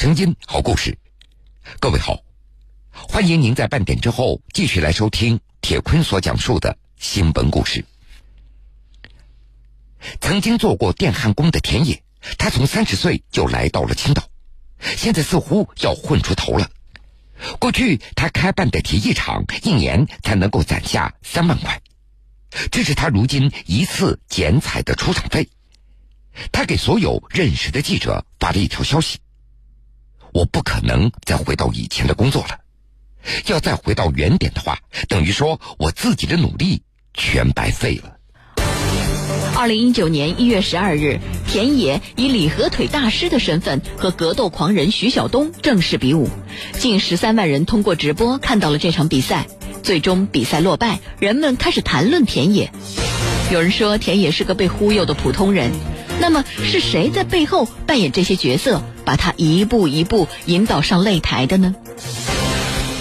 声音，好故事。各位好，欢迎您在半点之后继续来收听铁坤所讲述的新闻故事。曾经做过电焊工的田野，他从三十岁就来到了青岛，现在似乎要混出头了。过去他开办的铁艺厂，一年才能够攒下三万块，这是他如今一次剪彩的出场费。他给所有认识的记者发了一条消息：“我不可能再回到以前的工作了，要再回到原点的话，等于说我自己的努力全白费了。”二零一九年一月十二日，田野以李和腿大师的身份和格斗狂人徐晓东正式比武，近十三万人通过直播看到了这场比赛。最终比赛落败，人们开始谈论田野。有人说田野是个被忽悠的普通人。那么是谁在背后扮演这些角色，把他一步一步引导上擂台的呢？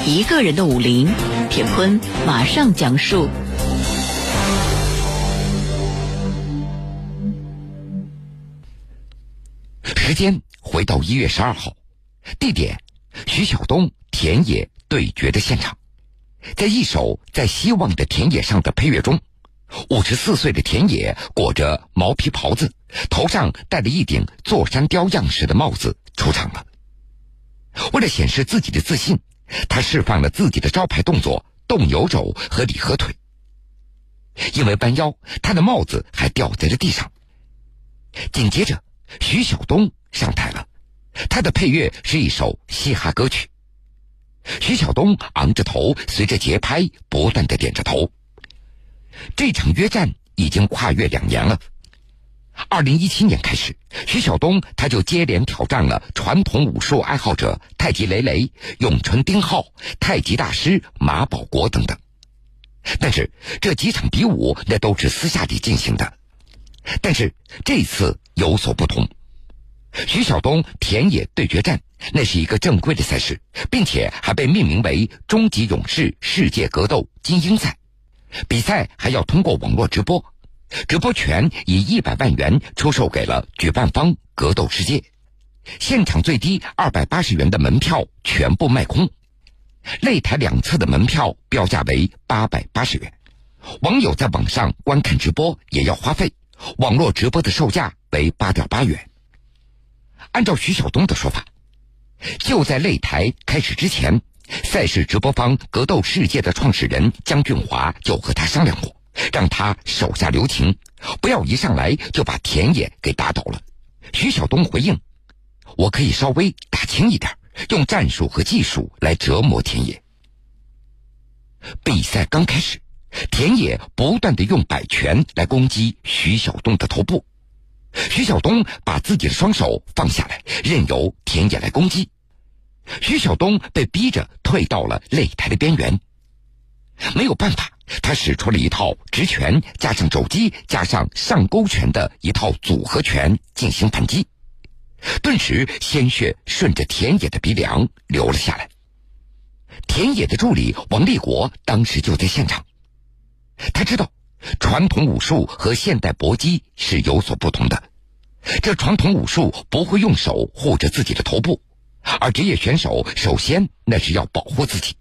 一个人的武林，铁坤马上讲述。时间回到一月十二号，地点徐晓东田野对决的现场，在一首在希望的田野上的配乐中。五十四岁的田野裹着毛皮袍子，头上戴了一顶座山雕样式的帽子出场了。为了显示自己的自信，他释放了自己的招牌动作——动牛肘和李合腿。因为弯腰，他的帽子还掉在了地上。紧接着，徐晓东上台了，他的配乐是一首嘻哈歌曲。徐晓东昂着头，随着节拍不断的点着头。这场约战已经跨越两年了。二零一七年开始，徐晓东他就接连挑战了传统武术爱好者太极雷雷、咏春丁浩、太极大师马保国等等。但是这几场比武那都是私下里进行的。但是这次有所不同，徐晓东田野对决战那是一个正规的赛事，并且还被命名为“终极勇士世界格斗精英赛”。比赛还要通过网络直播，直播权以一百万元出售给了举办方格斗世界，现场最低二百八十元的门票全部卖空，擂台两侧的门票标价为八百八十元，网友在网上观看直播也要花费，网络直播的售价为八点八元。按照徐晓东的说法，就在擂台开始之前。赛事直播方格斗世界的创始人江俊华就和他商量过，让他手下留情，不要一上来就把田野给打倒了。徐晓东回应：“我可以稍微打轻一点，用战术和技术来折磨田野。”比赛刚开始，田野不断的用摆拳来攻击徐晓东的头部，徐晓东把自己的双手放下来，任由田野来攻击。徐晓东被逼着退到了擂台的边缘，没有办法，他使出了一套直拳加上肘击加上上勾拳的一套组合拳进行反击，顿时鲜血顺着田野的鼻梁流了下来。田野的助理王立国当时就在现场，他知道传统武术和现代搏击是有所不同的，这传统武术不会用手护着自己的头部。而职业选手首先那是要保护自己，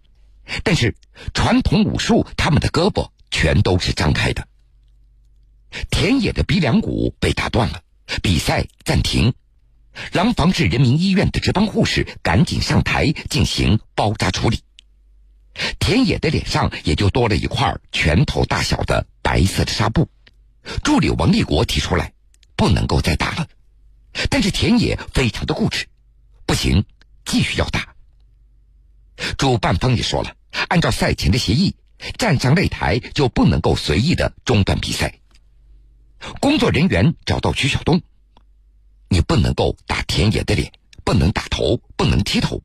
但是传统武术他们的胳膊全都是张开的。田野的鼻梁骨被打断了，比赛暂停。廊坊市人民医院的值班护士赶紧上台进行包扎处理。田野的脸上也就多了一块拳头大小的白色的纱布。助理王立国提出来，不能够再打了，但是田野非常的固执。行，继续要打。主办方也说了，按照赛前的协议，站上擂台就不能够随意的中断比赛。工作人员找到徐晓东，你不能够打田野的脸，不能打头，不能踢头。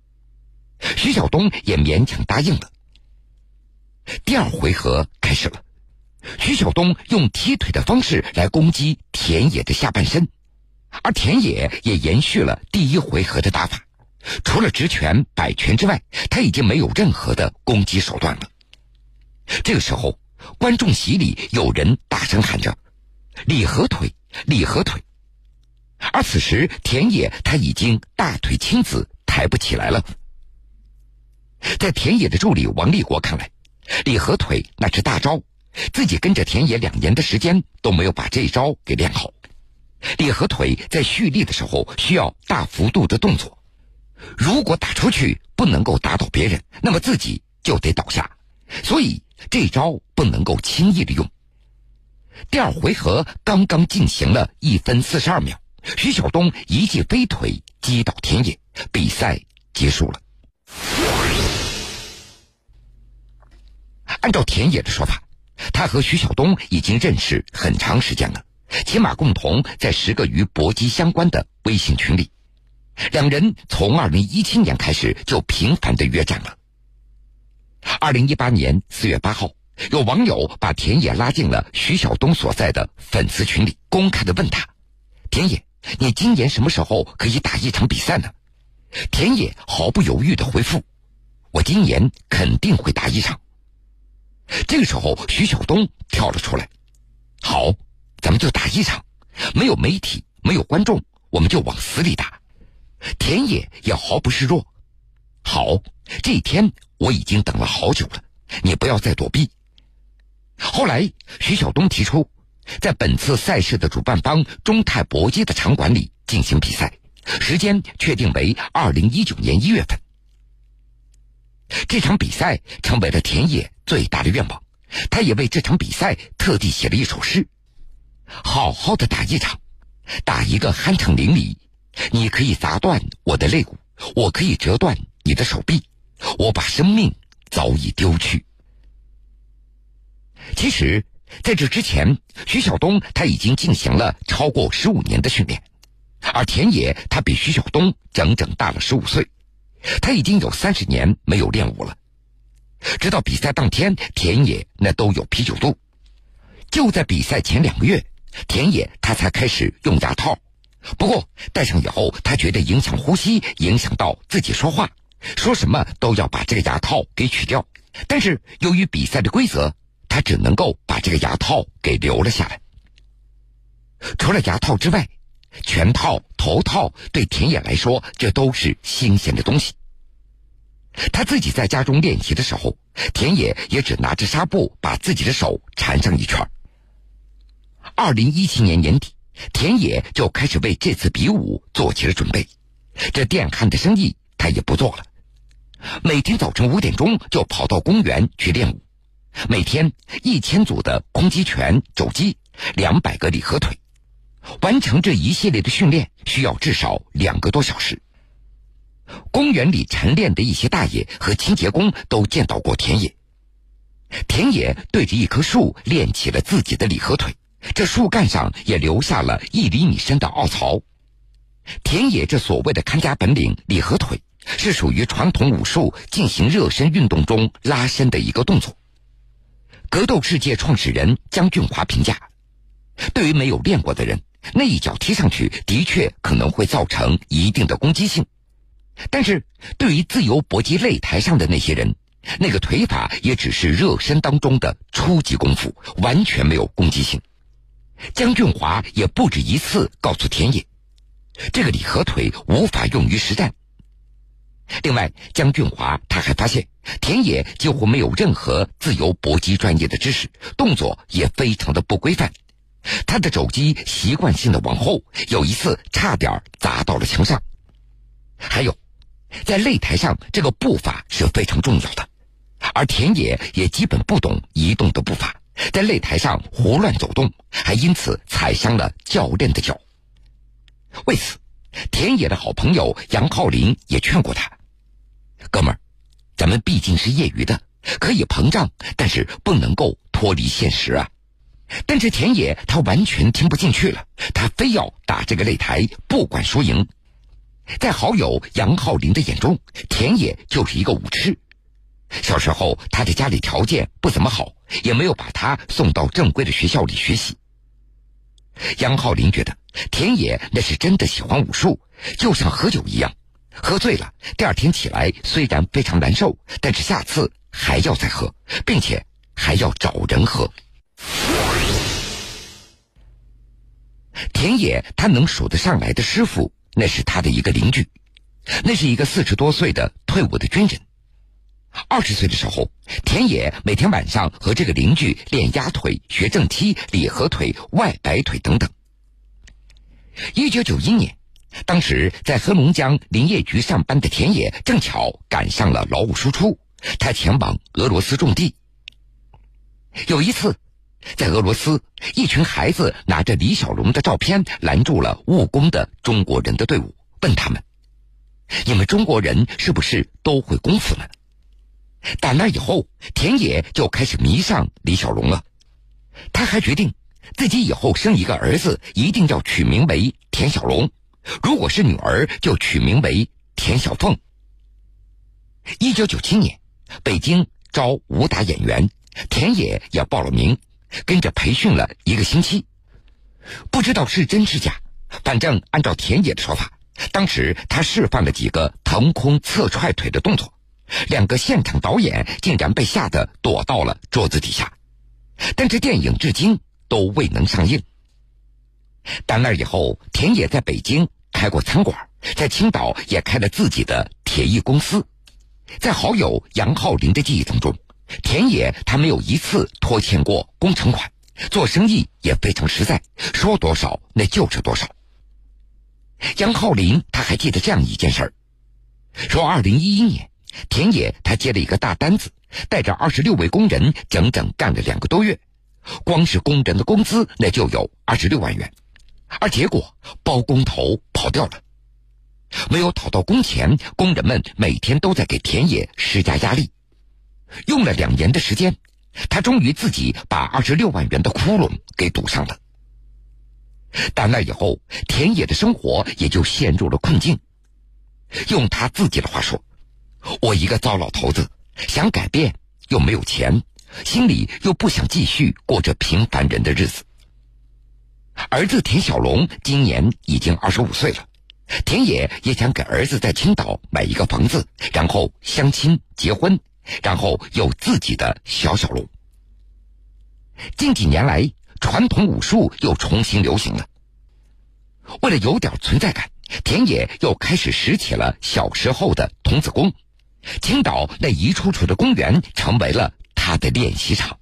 徐晓东也勉强答应了。第二回合开始了，徐晓东用踢腿的方式来攻击田野的下半身。而田野也延续了第一回合的打法，除了直拳、摆拳之外，他已经没有任何的攻击手段了。这个时候，观众席里有人大声喊着：“李合腿，李合腿！”而此时，田野他已经大腿青紫，抬不起来了。在田野的助理王立国看来，李和腿那是大招，自己跟着田野两年的时间都没有把这招给练好。李和腿在蓄力的时候需要大幅度的动作，如果打出去不能够打倒别人，那么自己就得倒下，所以这招不能够轻易的用。第二回合刚刚进行了一分四十二秒，徐晓东一记飞腿击倒田野，比赛结束了。按照田野的说法，他和徐晓东已经认识很长时间了，起码共同在十个与搏击相关的微信群里。两人从二零一七年开始就频繁的约战了。二零一八年四月八号。有网友把田野拉进了徐晓东所在的粉丝群里，公开的问他：“田野，你今年什么时候可以打一场比赛呢？”田野毫不犹豫的回复：“我今年肯定会打一场。”这个时候，徐晓东跳了出来：“好，咱们就打一场，没有媒体，没有观众，我们就往死里打。”田野也毫不示弱：“好，这一天我已经等了好久了，你不要再躲避。”后来，徐晓东提出，在本次赛事的主办方中泰搏击的场馆里进行比赛，时间确定为二零一九年一月份。这场比赛成为了田野最大的愿望，他也为这场比赛特地写了一首诗：“好好的打一场，打一个酣畅淋漓。你可以砸断我的肋骨，我可以折断你的手臂，我把生命早已丢去。”其实，在这之前，徐晓东他已经进行了超过十五年的训练，而田野他比徐晓东整整大了十五岁，他已经有三十年没有练武了。直到比赛当天，田野那都有啤酒肚。就在比赛前两个月，田野他才开始用牙套，不过戴上以后，他觉得影响呼吸，影响到自己说话，说什么都要把这个牙套给取掉。但是由于比赛的规则。他只能够把这个牙套给留了下来。除了牙套之外，拳套、头套对田野来说，这都是新鲜的东西。他自己在家中练习的时候，田野也只拿着纱布把自己的手缠上一圈。二零一七年年底，田野就开始为这次比武做起了准备。这电焊的生意他也不做了，每天早晨五点钟就跑到公园去练武。每天一千组的空击拳、肘击，两百个离合腿，完成这一系列的训练需要至少两个多小时。公园里晨练的一些大爷和清洁工都见到过田野。田野对着一棵树练起了自己的离合腿，这树干上也留下了一厘米深的凹槽。田野这所谓的看家本领离合腿，是属于传统武术进行热身运动中拉伸的一个动作。格斗世界创始人姜俊华评价：“对于没有练过的人，那一脚踢上去的确可能会造成一定的攻击性；但是对于自由搏击擂台上的那些人，那个腿法也只是热身当中的初级功夫，完全没有攻击性。”江俊华也不止一次告诉田野：“这个李合腿无法用于实战。”另外，江俊华他还发现，田野几乎没有任何自由搏击专业的知识，动作也非常的不规范。他的肘击习惯性的往后，有一次差点砸到了墙上。还有，在擂台上，这个步伐是非常重要的，而田野也基本不懂移动的步伐，在擂台上胡乱走动，还因此踩伤了教练的脚。为此，田野的好朋友杨浩林也劝过他。哥们儿，咱们毕竟是业余的，可以膨胀，但是不能够脱离现实啊！但是田野他完全听不进去了，他非要打这个擂台，不管输赢。在好友杨浩林的眼中，田野就是一个武痴。小时候他的家里条件不怎么好，也没有把他送到正规的学校里学习。杨浩林觉得田野那是真的喜欢武术，就像喝酒一样。喝醉了，第二天起来虽然非常难受，但是下次还要再喝，并且还要找人喝。田野他能数得上来的师傅，那是他的一个邻居。那是一个四十多岁的退伍的军人。二十岁的时候，田野每天晚上和这个邻居练压腿、学正踢、里合腿、外摆腿等等。一九九一年，当时在黑龙江林业局上班的田野正巧赶上了劳务输出，他前往俄罗斯种地。有一次，在俄罗斯，一群孩子拿着李小龙的照片拦住了务工的中国人的队伍，问他们：“你们中国人是不是都会功夫呢？”打那以后，田野就开始迷上李小龙了。他还决定，自己以后生一个儿子，一定要取名为田小龙；如果是女儿，就取名为田小凤。一九九七年，北京招武打演员，田野也报了名，跟着培训了一个星期。不知道是真是假，反正按照田野的说法，当时他示范了几个腾空侧踹腿的动作。两个现场导演竟然被吓得躲到了桌子底下，但这电影至今都未能上映。打那以后，田野在北京开过餐馆，在青岛也开了自己的铁艺公司。在好友杨浩林的记忆当中，田野他没有一次拖欠过工程款，做生意也非常实在，说多少那就是多少。杨浩林他还记得这样一件事儿，说二零一一年。田野他接了一个大单子，带着二十六位工人，整整干了两个多月，光是工人的工资那就有二十六万元，而结果包工头跑掉了，没有讨到工钱，工人们每天都在给田野施加压力，用了两年的时间，他终于自己把二十六万元的窟窿给堵上了。但那以后，田野的生活也就陷入了困境，用他自己的话说。我一个糟老头子，想改变又没有钱，心里又不想继续过着平凡人的日子。儿子田小龙今年已经二十五岁了，田野也想给儿子在青岛买一个房子，然后相亲结婚，然后有自己的小小龙。近几年来，传统武术又重新流行了。为了有点存在感，田野又开始拾起了小时候的童子功。青岛那一处处的公园成为了他的练习场。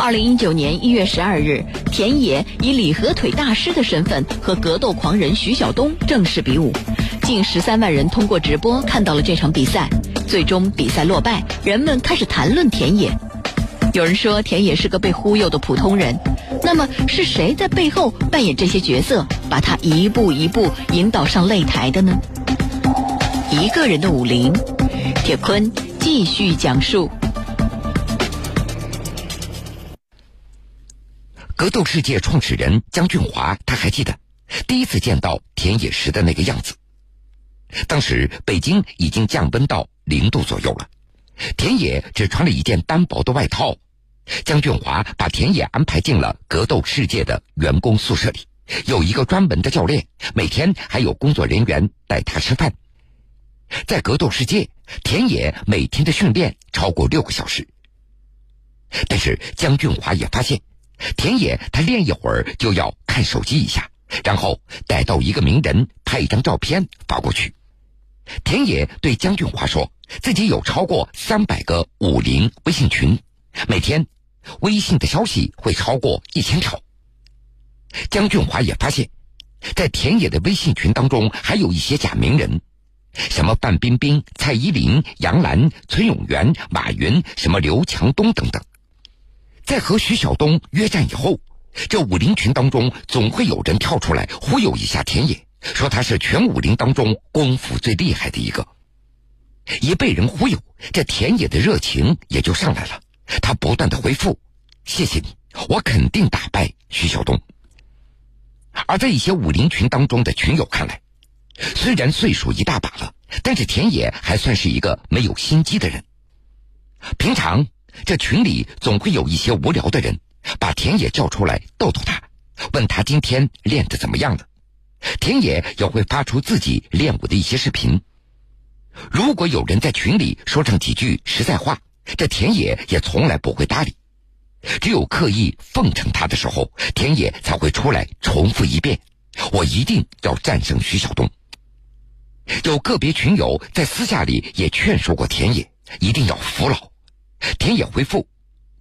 二零一九年一月十二日，田野以李和腿大师的身份和格斗狂人徐晓东正式比武，近十三万人通过直播看到了这场比赛。最终比赛落败，人们开始谈论田野。有人说田野是个被忽悠的普通人，那么是谁在背后扮演这些角色，把他一步一步引导上擂台的呢？一个人的武林，铁坤继续讲述。格斗世界创始人姜俊华，他还记得第一次见到田野时的那个样子。当时北京已经降温到零度左右了，田野只穿了一件单薄的外套。姜俊华把田野安排进了格斗世界的员工宿舍里，有一个专门的教练，每天还有工作人员带他吃饭。在格斗世界，田野每天的训练超过六个小时。但是姜俊华也发现，田野他练一会儿就要看手机一下，然后逮到一个名人拍一张照片发过去。田野对姜俊华说，自己有超过三百个武林微信群，每天微信的消息会超过一千条。姜俊华也发现，在田野的微信群当中，还有一些假名人。什么范冰冰、蔡依林、杨澜、崔永元、马云，什么刘强东等等，在和徐晓东约战以后，这武林群当中总会有人跳出来忽悠一下田野，说他是全武林当中功夫最厉害的一个。一被人忽悠，这田野的热情也就上来了，他不断的回复：“谢谢你，我肯定打败徐晓东。”而在一些武林群当中的群友看来，虽然岁数一大把了，但是田野还算是一个没有心机的人。平常这群里总会有一些无聊的人，把田野叫出来逗逗他，问他今天练的怎么样了。田野也会发出自己练武的一些视频。如果有人在群里说上几句实在话，这田野也从来不会搭理。只有刻意奉承他的时候，田野才会出来重复一遍：“我一定要战胜徐晓东。”有个别群友在私下里也劝说过田野一定要服老。田野回复：“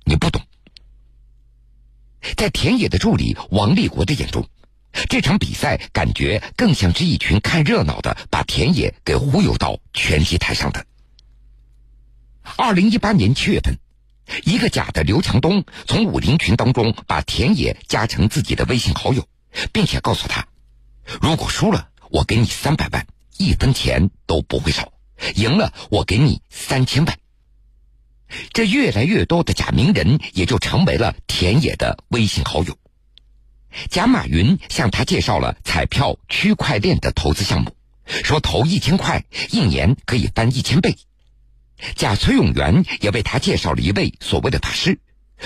你不懂。”在田野的助理王立国的眼中，这场比赛感觉更像是一群看热闹的把田野给忽悠到拳击台上的。二零一八年七月份，一个假的刘强东从武林群当中把田野加成自己的微信好友，并且告诉他：“如果输了，我给你三百万，一分钱都不会少；赢了，我给你三千万。”这越来越多的假名人也就成为了田野的微信好友。贾马云向他介绍了彩票区块链的投资项目，说投一千块，一年可以翻一千倍。贾崔永元也为他介绍了一位所谓的大师，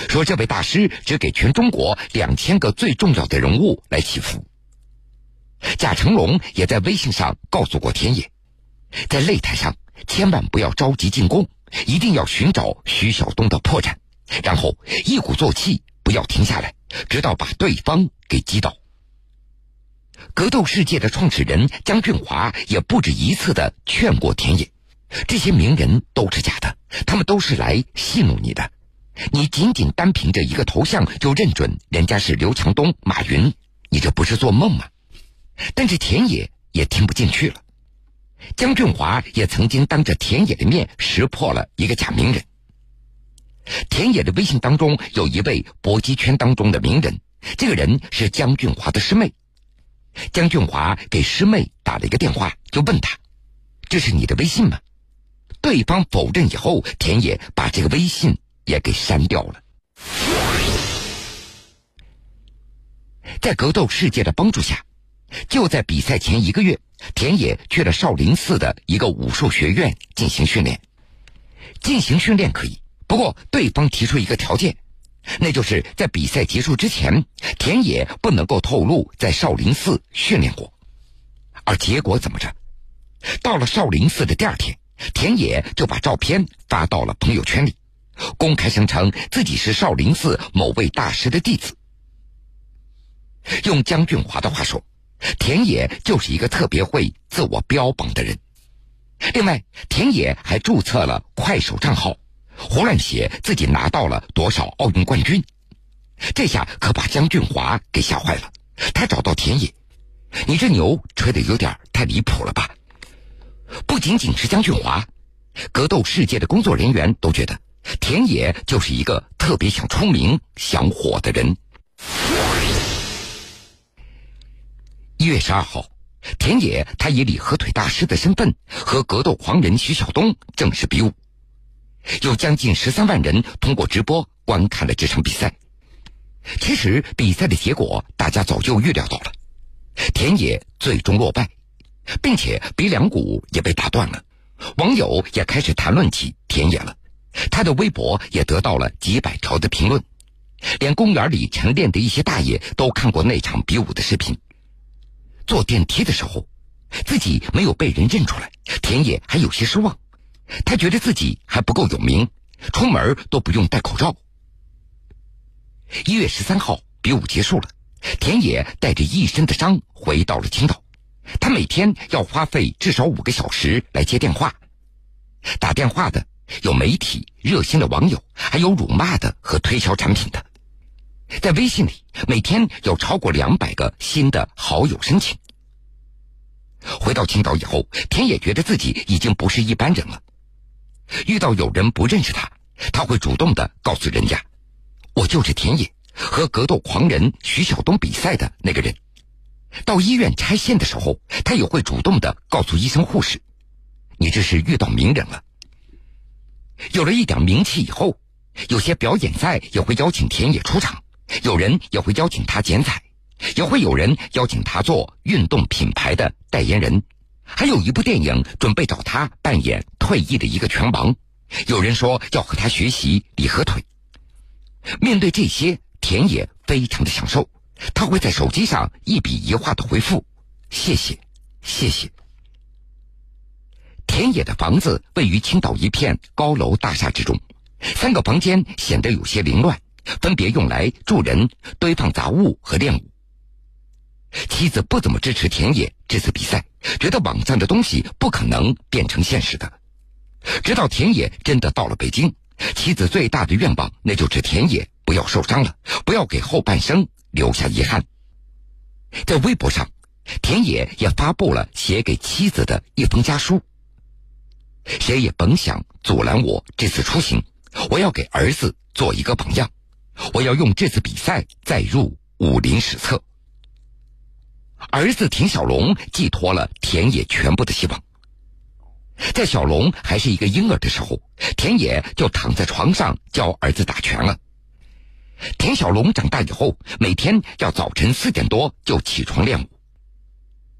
说这位大师只给全中国两千个最重要的人物来祈福。贾成龙也在微信上告诉过田野，在擂台上千万不要着急进攻。一定要寻找徐晓东的破绽，然后一鼓作气，不要停下来，直到把对方给击倒。格斗世界的创始人姜俊华也不止一次的劝过田野：这些名人都是假的，他们都是来戏弄你的。你仅仅单凭着一个头像就认准人家是刘强东、马云，你这不是做梦吗？但是田野也听不进去了。江俊华也曾经当着田野的面识破了一个假名人。田野的微信当中有一位搏击圈当中的名人，这个人是江俊华的师妹。江俊华给师妹打了一个电话，就问他：“这是你的微信吗？”对方否认以后，田野把这个微信也给删掉了。在格斗世界的帮助下。就在比赛前一个月，田野去了少林寺的一个武术学院进行训练。进行训练可以，不过对方提出一个条件，那就是在比赛结束之前，田野不能够透露在少林寺训练过。而结果怎么着？到了少林寺的第二天，田野就把照片发到了朋友圈里，公开声称自己是少林寺某位大师的弟子。用江俊华的话说。田野就是一个特别会自我标榜的人。另外，田野还注册了快手账号，胡乱写自己拿到了多少奥运冠军。这下可把江俊华给吓坏了。他找到田野：“你这牛吹的有点太离谱了吧？”不仅仅是江俊华，格斗世界的工作人员都觉得田野就是一个特别想出名、想火的人。一月十二号，田野他以李和腿大师的身份和格斗狂人徐晓东正式比武，有将近十三万人通过直播观看了这场比赛。其实比赛的结果大家早就预料到了，田野最终落败，并且鼻梁骨也被打断了。网友也开始谈论起田野了，他的微博也得到了几百条的评论，连公园里晨练的一些大爷都看过那场比武的视频。坐电梯的时候，自己没有被人认出来，田野还有些失望。他觉得自己还不够有名，出门都不用戴口罩。一月十三号，比武结束了，田野带着一身的伤回到了青岛。他每天要花费至少五个小时来接电话，打电话的有媒体、热心的网友，还有辱骂的和推销产品的。在微信里，每天有超过两百个新的好友申请。回到青岛以后，田野觉得自己已经不是一般人了。遇到有人不认识他，他会主动的告诉人家：“我就是田野，和格斗狂人徐晓东比赛的那个人。”到医院拆线的时候，他也会主动的告诉医生护士：“你这是遇到名人了。”有了一点名气以后，有些表演赛也会邀请田野出场。有人也会邀请他剪彩，也会有人邀请他做运动品牌的代言人，还有一部电影准备找他扮演退役的一个拳王。有人说要和他学习李和腿。面对这些，田野非常的享受，他会在手机上一笔一画的回复：“谢谢，谢谢。”田野的房子位于青岛一片高楼大厦之中，三个房间显得有些凌乱。分别用来住人、堆放杂物和练武。妻子不怎么支持田野这次比赛，觉得网上的东西不可能变成现实的。直到田野真的到了北京，妻子最大的愿望那就是田野不要受伤了，不要给后半生留下遗憾。在微博上，田野也发布了写给妻子的一封家书。谁也甭想阻拦我这次出行，我要给儿子做一个榜样，我要用这次比赛载入武林史册。儿子田小龙寄托了田野全部的希望。在小龙还是一个婴儿的时候，田野就躺在床上教儿子打拳了。田小龙长大以后，每天要早晨四点多就起床练武。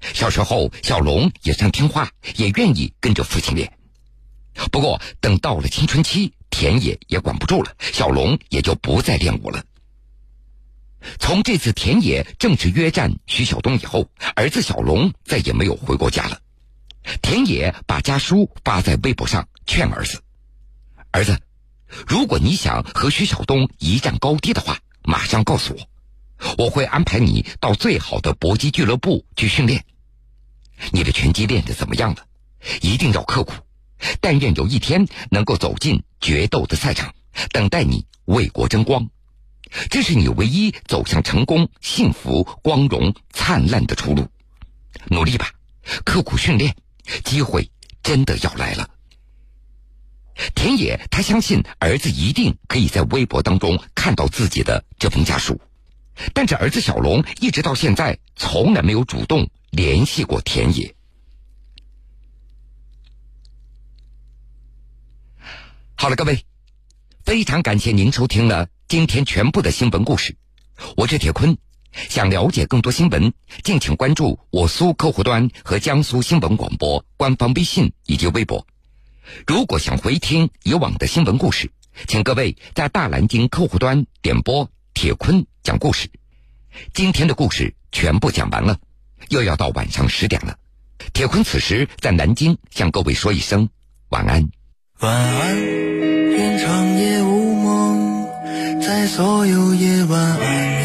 小时候，小龙也算听话，也愿意跟着父亲练。不过，等到了青春期，田野也管不住了，小龙也就不再练武了。从这次田野正式约战徐晓东以后，儿子小龙再也没有回过家了。田野把家书发在微博上，劝儿子：“儿子，如果你想和徐晓东一战高低的话，马上告诉我，我会安排你到最好的搏击俱乐部去训练。你的拳击练得怎么样了？一定要刻苦。但愿有一天能够走进决斗的赛场，等待你为国争光。这是你唯一走向成功、幸福、光荣、灿烂的出路。努力吧，刻苦训练。”机会真的要来了。田野他相信儿子一定可以在微博当中看到自己的这封家书，但是儿子小龙一直到现在从来没有主动联系过田野。好了，各位，非常感谢您收听了今天全部的新闻故事，我是铁坤。想了解更多新闻，敬请关注我苏客户端和江苏新闻广播官方微信以及微博。如果想回听以往的新闻故事，请各位在大蓝鲸客户端点播铁坤讲故事。今天的故事全部讲完了，又要到晚上十点了。铁坤此时在南京向各位说一声晚安。晚安，愿长夜无梦，在所有夜晚安眠。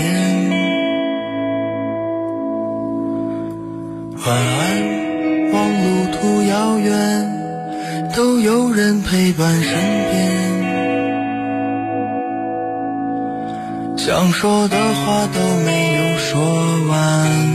晚安，望路途遥远，都有人陪伴身边。想说的话都没有说完。